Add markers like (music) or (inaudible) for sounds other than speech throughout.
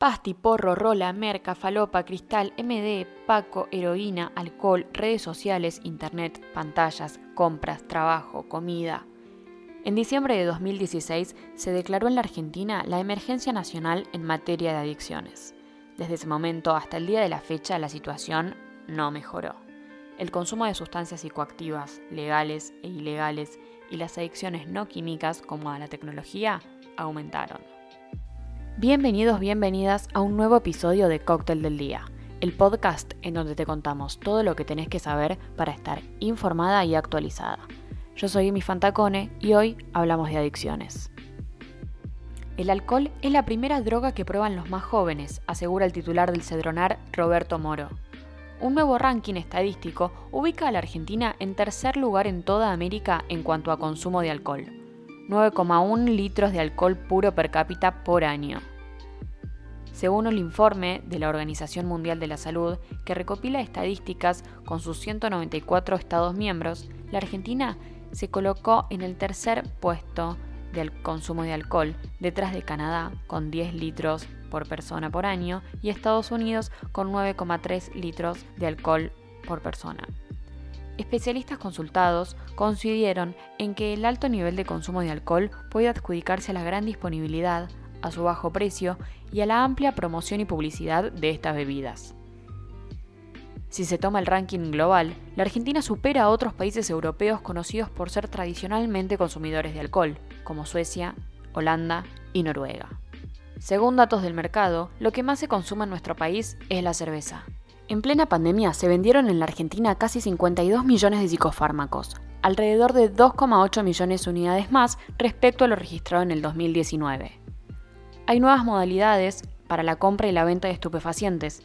Pasti, porro, rola, merca, falopa, cristal, MD, paco, heroína, alcohol, redes sociales, internet, pantallas, compras, trabajo, comida. En diciembre de 2016 se declaró en la Argentina la emergencia nacional en materia de adicciones. Desde ese momento hasta el día de la fecha la situación no mejoró. El consumo de sustancias psicoactivas, legales e ilegales, y las adicciones no químicas como a la tecnología aumentaron. Bienvenidos, bienvenidas a un nuevo episodio de Cóctel del Día, el podcast en donde te contamos todo lo que tenés que saber para estar informada y actualizada. Yo soy Emi Fantacone y hoy hablamos de adicciones. El alcohol es la primera droga que prueban los más jóvenes, asegura el titular del Cedronar, Roberto Moro. Un nuevo ranking estadístico ubica a la Argentina en tercer lugar en toda América en cuanto a consumo de alcohol. 9,1 litros de alcohol puro per cápita por año. Según el informe de la Organización Mundial de la Salud, que recopila estadísticas con sus 194 Estados miembros, la Argentina se colocó en el tercer puesto del consumo de alcohol, detrás de Canadá con 10 litros por persona por año y Estados Unidos con 9,3 litros de alcohol por persona. Especialistas consultados coincidieron en que el alto nivel de consumo de alcohol puede adjudicarse a la gran disponibilidad, a su bajo precio y a la amplia promoción y publicidad de estas bebidas. Si se toma el ranking global, la Argentina supera a otros países europeos conocidos por ser tradicionalmente consumidores de alcohol, como Suecia, Holanda y Noruega. Según datos del mercado, lo que más se consume en nuestro país es la cerveza. En plena pandemia se vendieron en la Argentina casi 52 millones de psicofármacos, alrededor de 2,8 millones de unidades más respecto a lo registrado en el 2019. Hay nuevas modalidades para la compra y la venta de estupefacientes,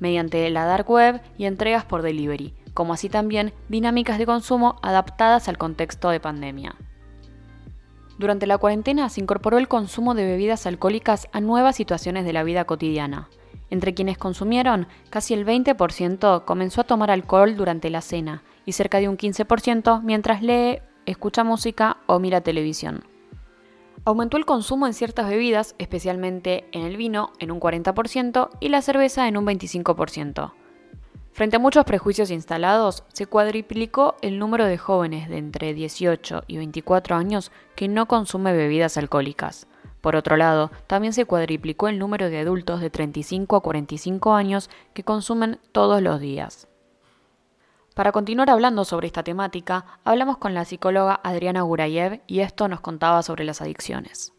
mediante la dark web y entregas por delivery, como así también dinámicas de consumo adaptadas al contexto de pandemia. Durante la cuarentena se incorporó el consumo de bebidas alcohólicas a nuevas situaciones de la vida cotidiana. Entre quienes consumieron, casi el 20% comenzó a tomar alcohol durante la cena y cerca de un 15% mientras lee, escucha música o mira televisión. Aumentó el consumo en ciertas bebidas, especialmente en el vino, en un 40% y la cerveza en un 25%. Frente a muchos prejuicios instalados, se cuadriplicó el número de jóvenes de entre 18 y 24 años que no consume bebidas alcohólicas. Por otro lado, también se cuadriplicó el número de adultos de 35 a 45 años que consumen todos los días. Para continuar hablando sobre esta temática, hablamos con la psicóloga Adriana Gurayev y esto nos contaba sobre las adicciones.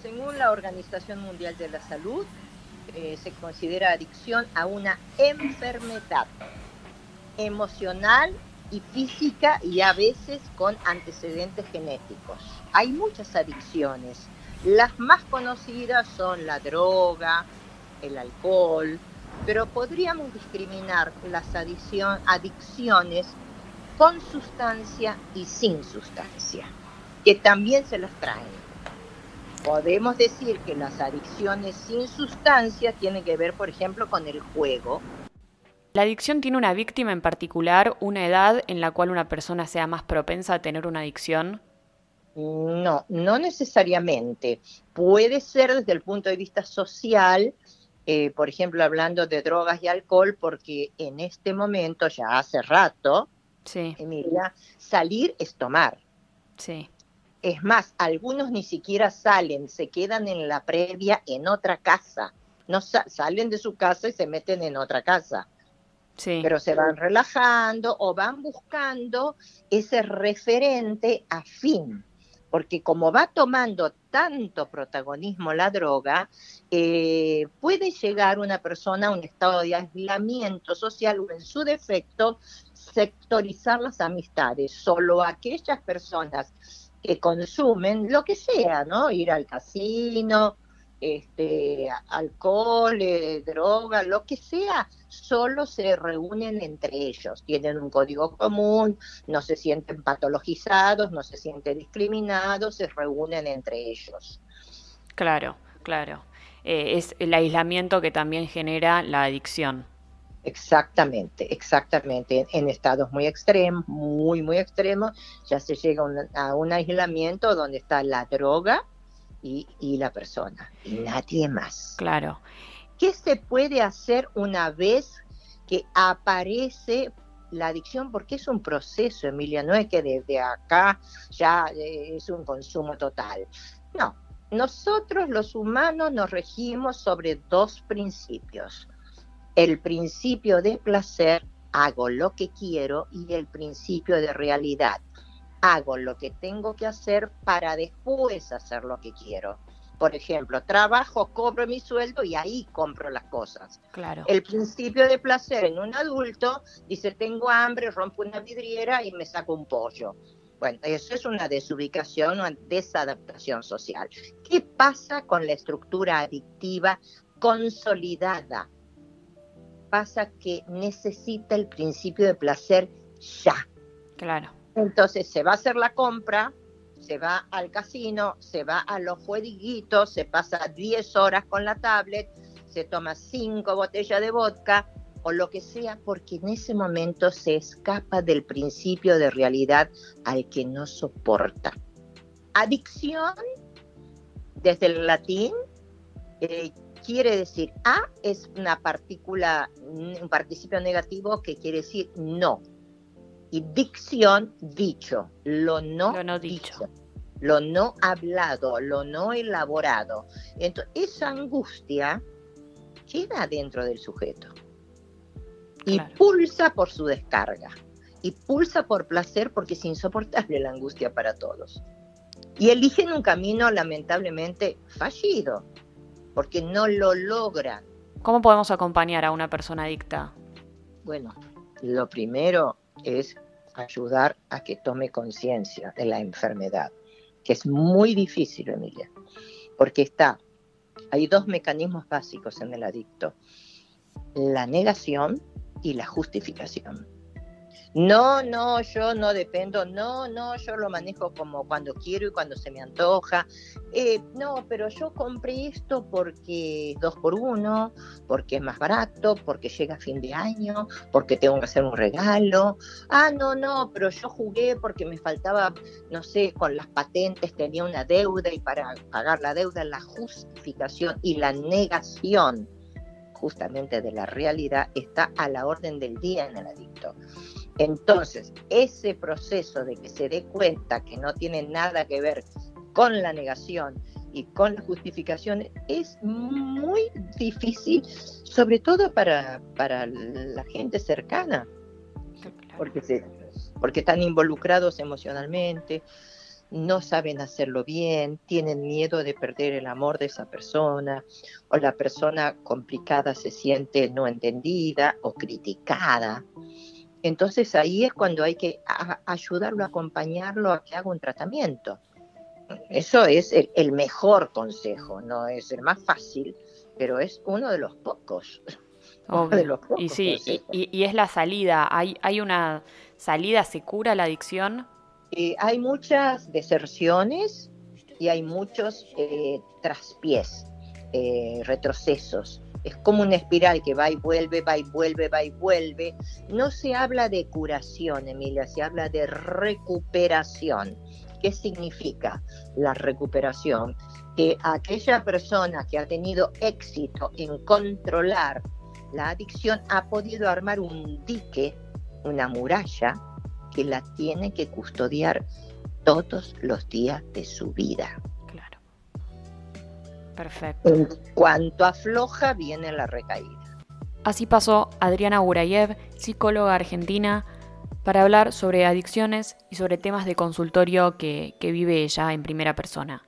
Según la Organización Mundial de la Salud, eh, se considera adicción a una enfermedad emocional y física y a veces con antecedentes genéticos. Hay muchas adicciones. Las más conocidas son la droga, el alcohol, pero podríamos discriminar las adicciones con sustancia y sin sustancia, que también se las traen. Podemos decir que las adicciones sin sustancia tienen que ver, por ejemplo, con el juego. ¿La adicción tiene una víctima en particular, una edad en la cual una persona sea más propensa a tener una adicción? No, no necesariamente. Puede ser desde el punto de vista social, eh, por ejemplo, hablando de drogas y alcohol, porque en este momento, ya hace rato, sí. Emilia, salir es tomar. Sí. Es más, algunos ni siquiera salen, se quedan en la previa en otra casa. No salen de su casa y se meten en otra casa. Sí. Pero se van relajando o van buscando ese referente afín porque como va tomando tanto protagonismo la droga, eh, puede llegar una persona a un estado de aislamiento social o en su defecto sectorizar las amistades. Solo aquellas personas que consumen lo que sea, ¿no? Ir al casino, este, alcohol, eh, droga, lo que sea, solo se reúnen entre ellos, tienen un código común, no se sienten patologizados, no se sienten discriminados, se reúnen entre ellos. Claro, claro. Eh, es el aislamiento que también genera la adicción. Exactamente, exactamente. En estados muy extremos, muy, muy extremos, ya se llega a un aislamiento donde está la droga, y, y la persona, y nadie más. Claro. ¿Qué se puede hacer una vez que aparece la adicción? Porque es un proceso, Emilia, no es que desde acá ya eh, es un consumo total. No, nosotros los humanos nos regimos sobre dos principios. El principio de placer, hago lo que quiero, y el principio de realidad, hago lo que tengo que hacer para después hacer lo que quiero. Por ejemplo, trabajo, cobro mi sueldo y ahí compro las cosas. Claro. El principio de placer en un adulto dice, tengo hambre, rompo una vidriera y me saco un pollo. Bueno, eso es una desubicación, una desadaptación social. ¿Qué pasa con la estructura adictiva consolidada? Pasa que necesita el principio de placer ya. Claro. Entonces se va a hacer la compra, se va al casino, se va a los jueguitos, se pasa 10 horas con la tablet, se toma 5 botellas de vodka o lo que sea, porque en ese momento se escapa del principio de realidad al que no soporta. Adicción, desde el latín, eh, quiere decir A es una partícula, un participio negativo que quiere decir no y dicción, dicho, lo no, dicho. lo no hablado, lo no elaborado. Entonces, esa angustia queda dentro del sujeto y pulsa por su descarga y pulsa por placer porque es insoportable la angustia para todos. Y eligen un camino lamentablemente fallido porque no lo logran. ¿Cómo podemos acompañar a una persona adicta? Bueno, lo primero es ayudar a que tome conciencia de la enfermedad, que es muy difícil, Emilia, porque está, hay dos mecanismos básicos en el adicto, la negación y la justificación. No, no, yo no dependo, no, no, yo lo manejo como cuando quiero y cuando se me antoja. Eh, no, pero yo compré esto porque dos por uno, porque es más barato, porque llega a fin de año, porque tengo que hacer un regalo. Ah, no, no, pero yo jugué porque me faltaba, no sé, con las patentes tenía una deuda y para pagar la deuda, la justificación y la negación justamente de la realidad está a la orden del día en el adicto. Entonces, ese proceso de que se dé cuenta que no tiene nada que ver con la negación y con la justificación es muy difícil, sobre todo para, para la gente cercana, porque, se, porque están involucrados emocionalmente, no saben hacerlo bien, tienen miedo de perder el amor de esa persona, o la persona complicada se siente no entendida o criticada. Entonces ahí es cuando hay que ayudarlo, acompañarlo a que haga un tratamiento. Eso es el, mejor consejo, no es el más fácil, pero es uno de los pocos. (laughs) y sí, y, es la salida. ¿Hay, ¿Hay una salida? ¿Se cura la adicción? Eh, hay muchas deserciones y hay muchos eh, traspiés, eh, retrocesos es como una espiral que va y vuelve, va y vuelve, va y vuelve. No se habla de curación, Emilia, se habla de recuperación. ¿Qué significa la recuperación? Que aquella persona que ha tenido éxito en controlar la adicción ha podido armar un dique, una muralla, que la tiene que custodiar todos los días de su vida. Perfecto. En cuanto afloja, viene la recaída. Así pasó Adriana Burayev, psicóloga argentina, para hablar sobre adicciones y sobre temas de consultorio que, que vive ella en primera persona.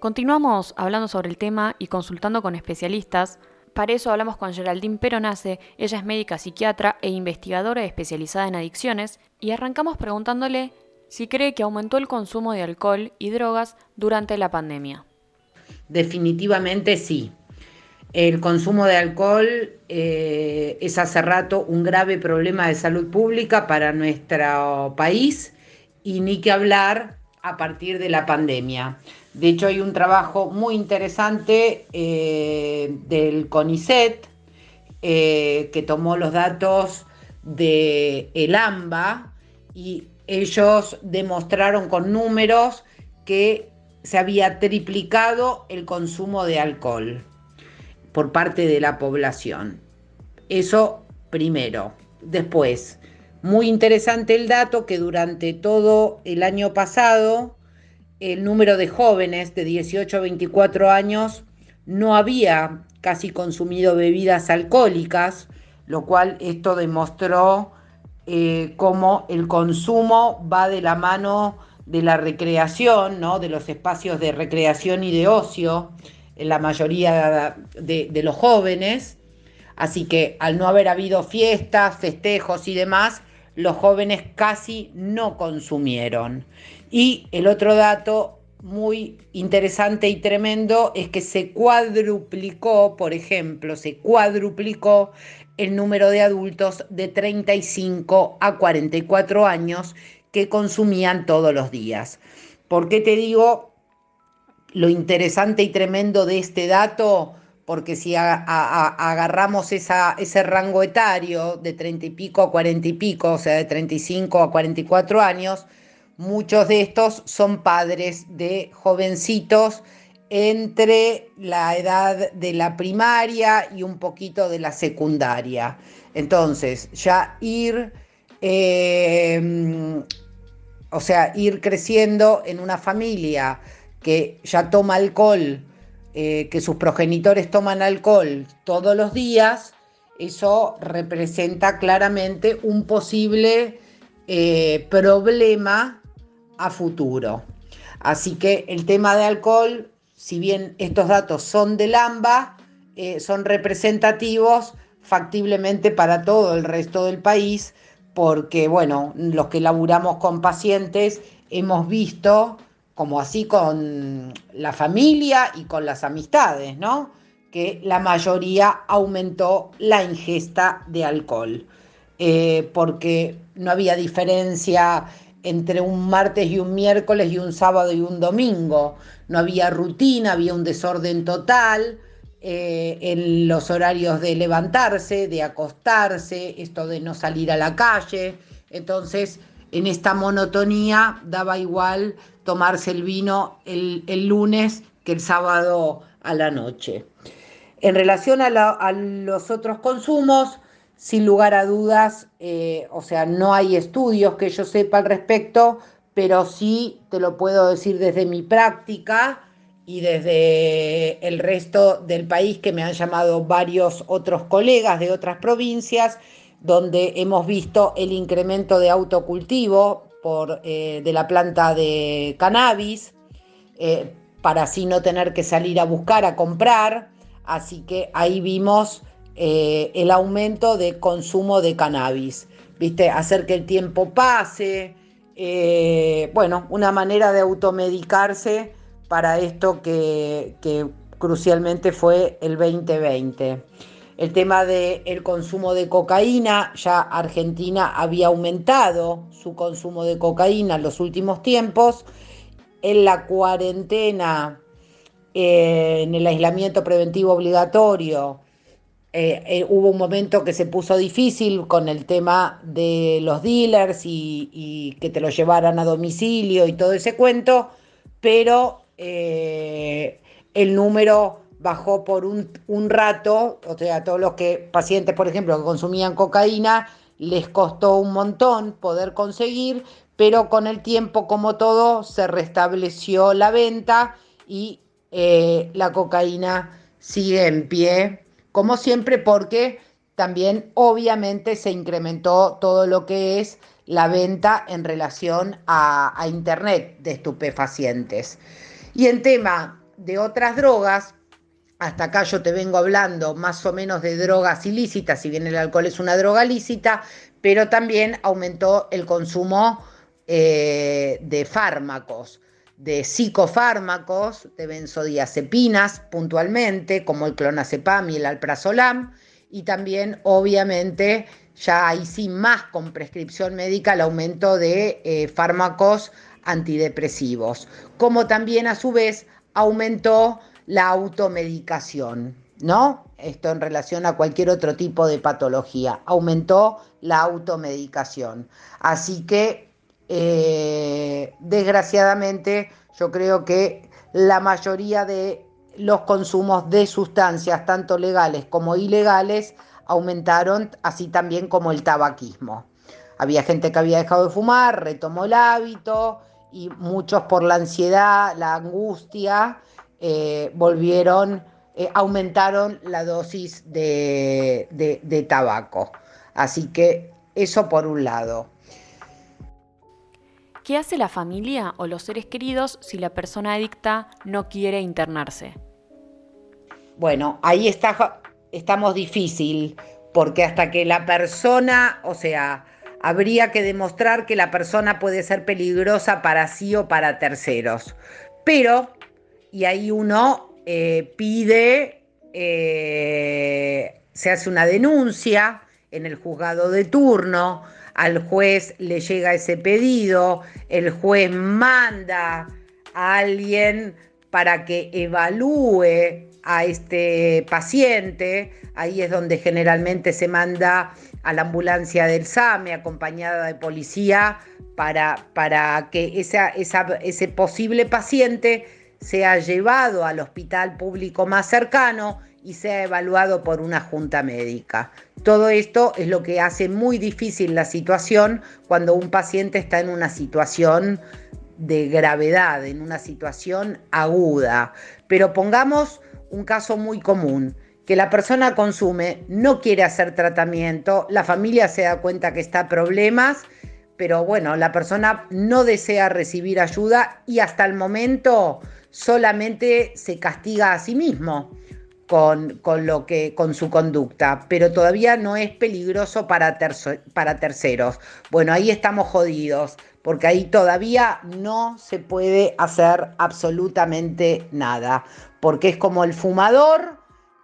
Continuamos hablando sobre el tema y consultando con especialistas. Para eso hablamos con Geraldine Peronace, ella es médica psiquiatra e investigadora especializada en adicciones, y arrancamos preguntándole si cree que aumentó el consumo de alcohol y drogas durante la pandemia. Definitivamente sí. El consumo de alcohol eh, es hace rato un grave problema de salud pública para nuestro país y ni que hablar a partir de la pandemia. De hecho, hay un trabajo muy interesante eh, del CONICET eh, que tomó los datos de el AMBA y ellos demostraron con números que se había triplicado el consumo de alcohol por parte de la población. Eso primero. Después, muy interesante el dato que durante todo el año pasado el número de jóvenes de 18 a 24 años no había casi consumido bebidas alcohólicas, lo cual esto demostró eh, cómo el consumo va de la mano de la recreación, ¿no? de los espacios de recreación y de ocio en la mayoría de, de los jóvenes. Así que al no haber habido fiestas, festejos y demás, los jóvenes casi no consumieron. Y el otro dato muy interesante y tremendo es que se cuadruplicó, por ejemplo, se cuadruplicó el número de adultos de 35 a 44 años que consumían todos los días. ¿Por qué te digo lo interesante y tremendo de este dato? porque si agarramos ese rango etario de 30 y pico a 40 y pico, o sea, de 35 a 44 años, muchos de estos son padres de jovencitos entre la edad de la primaria y un poquito de la secundaria. Entonces, ya ir, eh, o sea, ir creciendo en una familia que ya toma alcohol, eh, que sus progenitores toman alcohol todos los días, eso representa claramente un posible eh, problema a futuro. Así que el tema de alcohol, si bien estos datos son del AMBA, eh, son representativos factiblemente para todo el resto del país, porque bueno, los que laburamos con pacientes hemos visto como así con la familia y con las amistades, ¿no? Que la mayoría aumentó la ingesta de alcohol, eh, porque no había diferencia entre un martes y un miércoles y un sábado y un domingo, no había rutina, había un desorden total. Eh, en los horarios de levantarse, de acostarse, esto de no salir a la calle. Entonces, en esta monotonía daba igual tomarse el vino el, lunes que el sábado a la noche. En relación a, los otros consumos, sin lugar a dudas, eh, o sea, no hay estudios que yo sepa al respecto, pero sí te lo puedo decir desde mi práctica y desde el resto del país que me han llamado varios otros colegas de otras provincias, donde hemos visto el incremento de autocultivo por, eh, de la planta de cannabis, eh, para así no tener que salir a buscar, a comprar. Así que ahí vimos eh, el aumento de consumo de cannabis. ¿Viste? Hacer que el tiempo pase. bueno, una manera de automedicarse para esto que, que crucialmente fue el 2020 el tema del consumo de cocaína, ya Argentina había aumentado su consumo de cocaína en los últimos tiempos. En la cuarentena, eh, en el aislamiento preventivo obligatorio, eh, eh, hubo un momento que se puso difícil con el tema de los dealers y, que te lo llevaran a domicilio y todo ese cuento, pero el número bajó por un, rato, o sea, todos los que pacientes, por ejemplo, que consumían cocaína, les costó un montón poder conseguir, pero con el tiempo, como todo, se restableció la venta y eh, la cocaína sigue en pie, como siempre, porque también obviamente se incrementó todo lo que es la venta en relación a, Internet de estupefacientes. Y en tema de otras drogas, hasta acá yo te vengo hablando más o menos de drogas ilícitas, si bien el alcohol es una droga lícita, pero también aumentó el consumo eh, de fármacos, de psicofármacos, de benzodiazepinas puntualmente, como el clonazepam y el alprazolam, y también obviamente ya hay sí más con prescripción médica el aumento de eh, fármacos antidepresivos, como también a su vez aumentó la automedicación, ¿no? Esto en relación a cualquier otro tipo de patología. Aumentó la automedicación. Así que, eh, desgraciadamente, yo creo que la mayoría de los consumos de sustancias, tanto legales como ilegales, aumentaron, así también como el tabaquismo. Había gente que había dejado de fumar, retomó el hábito y muchos por la ansiedad, la angustia, eh, volvieron, eh, aumentaron la dosis de tabaco. Así que eso por un lado. ¿Qué hace la familia o los seres queridos si la persona adicta no quiere internarse? Bueno, ahí está, estamos difícil, porque hasta que la persona, o sea, habría que demostrar que la persona puede ser peligrosa para sí o para terceros. Pero, y ahí uno eh, pide, eh, se hace una denuncia en el juzgado de turno, al juez le llega ese pedido, el juez manda a alguien para que evalúe a este paciente, ahí es donde generalmente se manda a la ambulancia del SAME acompañada de policía para, para que ese posible paciente sea llevado al hospital público más cercano y sea evaluado por una junta médica. Todo esto es lo que hace muy difícil la situación cuando un paciente está en una situación de gravedad, en una situación aguda. Pero pongamos un caso muy común, que la persona consume, no quiere hacer tratamiento, la familia se da cuenta que está problemas, pero bueno, la persona no desea recibir ayuda y hasta el momento solamente se castiga a sí mismo con, lo que, con su conducta, pero todavía no es peligroso para, para terceros. Bueno, ahí estamos jodidos, porque ahí todavía no se puede hacer absolutamente nada porque es como el fumador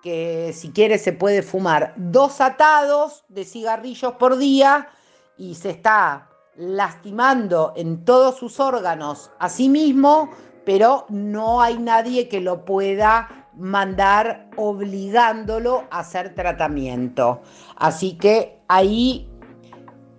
que si quiere se puede fumar dos atados de cigarrillos por día y se está lastimando en todos sus órganos a sí mismo, pero no hay nadie que lo pueda mandar obligándolo a hacer tratamiento. Así que ahí,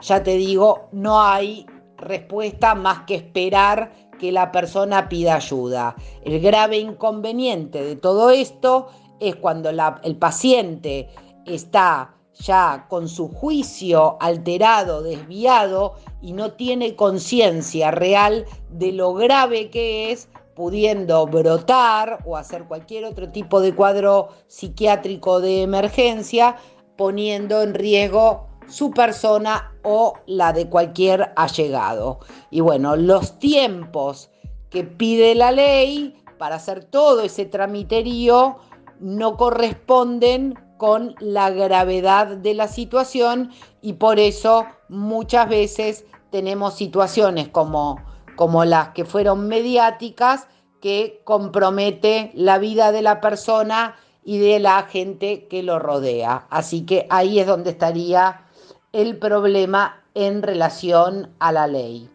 ya te digo, no hay respuesta más que esperar que la persona pida ayuda. El grave inconveniente de todo esto es cuando el paciente está ya con su juicio alterado, desviado y no tiene conciencia real de lo grave que es pudiendo brotar o hacer cualquier otro tipo de cuadro psiquiátrico de emergencia, poniendo en riesgo su persona o la de cualquier allegado. Y bueno, los tiempos que pide la ley para hacer todo ese tramiterío no corresponden con la gravedad de la situación y por eso muchas veces tenemos situaciones como, como las que fueron mediáticas que compromete la vida de la persona y de la gente que lo rodea. Así que ahí es donde estaría el problema en relación a la ley.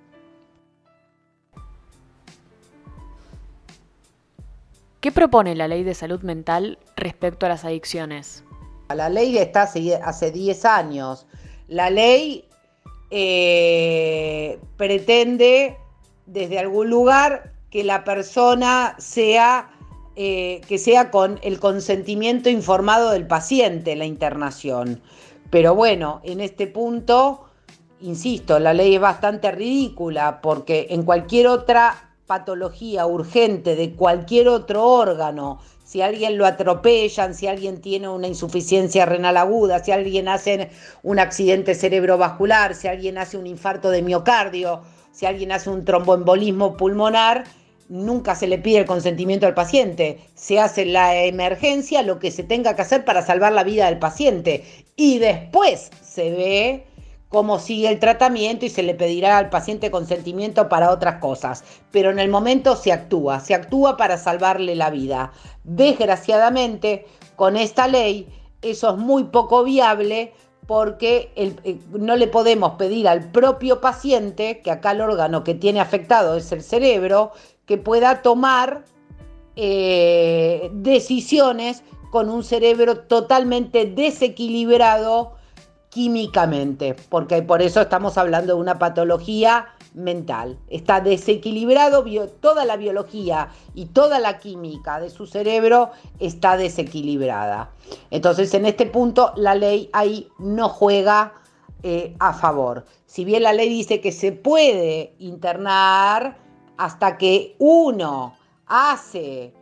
¿Qué propone la ley de salud mental respecto a las adicciones? La ley está hace 10 años. La ley eh, pretende desde algún lugar que la persona sea, eh, que sea con el consentimiento informado del paciente la internación. Pero bueno, en este punto, insisto, la ley es bastante ridícula porque en cualquier otra patología urgente de cualquier otro órgano, si alguien lo atropellan, si alguien tiene una insuficiencia renal aguda, si alguien hace un accidente cerebrovascular, si alguien hace un infarto de miocardio, si alguien hace un tromboembolismo pulmonar, nunca se le pide el consentimiento al paciente. Se hace la emergencia, lo que se tenga que hacer para salvar la vida del paciente. Y después se ve cómo sigue el tratamiento y se le pedirá al paciente consentimiento para otras cosas. Pero en el momento se actúa, se actúa para salvarle la vida. Desgraciadamente, con esta ley, eso es muy poco viable porque eh, no le podemos pedir al propio paciente, que acá el órgano que tiene afectado es el cerebro, que pueda tomar eh, decisiones con un cerebro totalmente desequilibrado químicamente, porque por eso estamos hablando de una patología mental. Está desequilibrado, toda la biología y toda la química de su cerebro está desequilibrada. Entonces, en este punto, la ley ahí no juega eh, a favor. Si bien la ley dice que se puede internar hasta que uno hace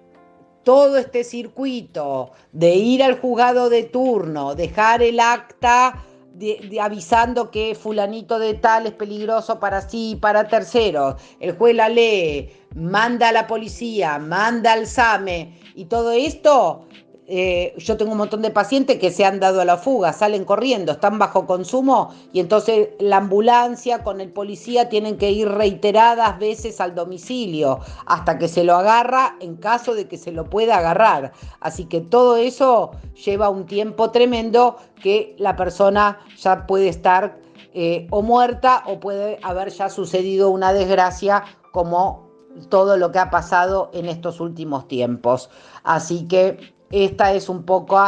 todo este circuito de ir al juzgado de turno, dejar el acta de, avisando que fulanito de tal es peligroso para sí y para terceros, el juez la lee, manda a la policía, manda al SAME. Y todo esto eh, yo tengo un montón de pacientes que se han dado a la fuga, salen corriendo, están bajo consumo y entonces la ambulancia con el policía tienen que ir reiteradas veces al domicilio hasta que se lo agarra en caso de que se lo pueda agarrar. Así que todo eso lleva un tiempo tremendo que la persona ya puede estar eh, o muerta o puede haber ya sucedido una desgracia como todo lo que ha pasado en estos últimos tiempos. Así que esta es un poco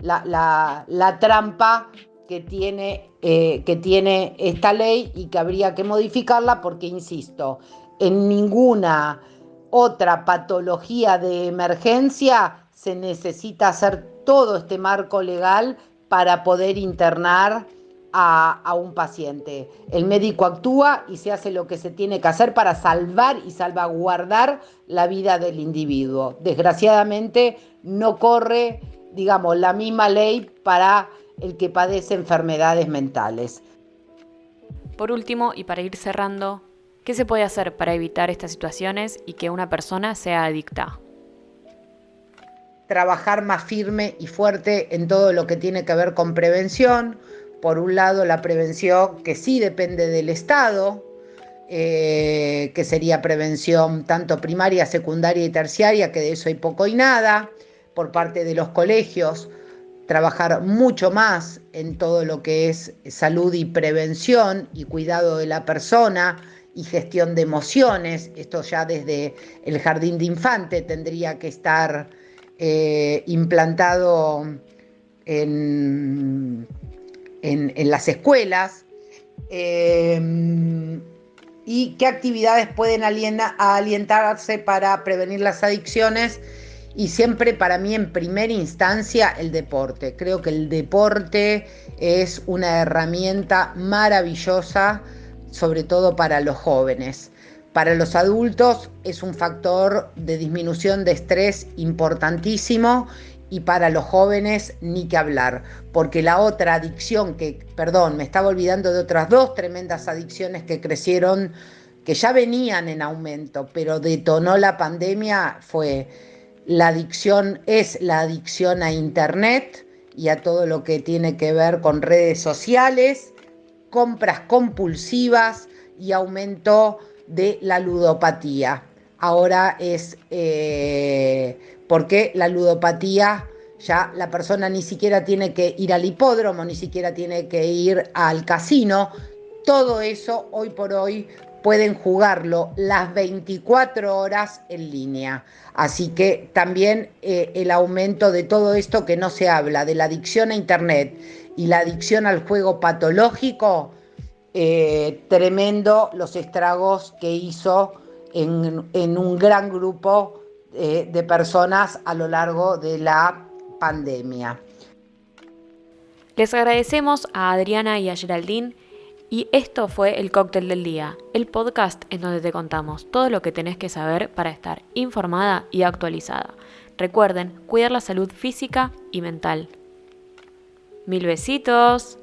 la, trampa que tiene, eh, que tiene esta ley y que habría que modificarla porque, insisto, en ninguna otra patología de emergencia se necesita hacer todo este marco legal para poder internar a, un paciente. El médico actúa y se hace lo que se tiene que hacer para salvar y salvaguardar la vida del individuo. Desgraciadamente no corre, digamos, la misma ley para el que padece enfermedades mentales. Por último, y para ir cerrando, ¿qué se puede hacer para evitar estas situaciones y que una persona sea adicta? Trabajar más firme y fuerte en todo lo que tiene que ver con prevención, por un lado, la prevención que sí depende del Estado, eh, que sería prevención tanto primaria, secundaria y terciaria, que de eso hay poco y nada, por parte de los colegios, trabajar mucho más en todo lo que es salud y prevención y cuidado de la persona y gestión de emociones. Esto ya desde el jardín de infante tendría que estar eh, implantado en en, las escuelas em, y qué actividades pueden alientarse para prevenir las adicciones y siempre para mí en primera instancia el deporte. Creo que el deporte es una herramienta maravillosa, sobre todo para los jóvenes. Para los adultos es un factor de disminución de estrés importantísimo y para los jóvenes ni que hablar, porque la otra adicción que, perdón, me estaba olvidando de otras dos tremendas adicciones que crecieron, que ya venían en aumento, pero detonó la pandemia, fue la adicción, es la adicción a Internet y a todo lo que tiene que ver con redes sociales, compras compulsivas y aumento de la ludopatía. Ahora es eh, porque la ludopatía ya la persona ni siquiera tiene que ir al hipódromo, ni siquiera tiene que ir al casino. Todo eso hoy por hoy pueden jugarlo las 24 horas en línea. Así que también eh, el aumento de todo esto que no se habla, de la adicción a Internet y la adicción al juego patológico, eh, tremendo los estragos que hizo en, en un gran grupo eh, de personas a lo largo de la pandemia. Les agradecemos a Adriana y a Geraldine y esto fue el cóctel del día, el podcast en donde te contamos todo lo que tenés que saber para estar informada y actualizada. Recuerden cuidar la salud física y mental. Mil besitos.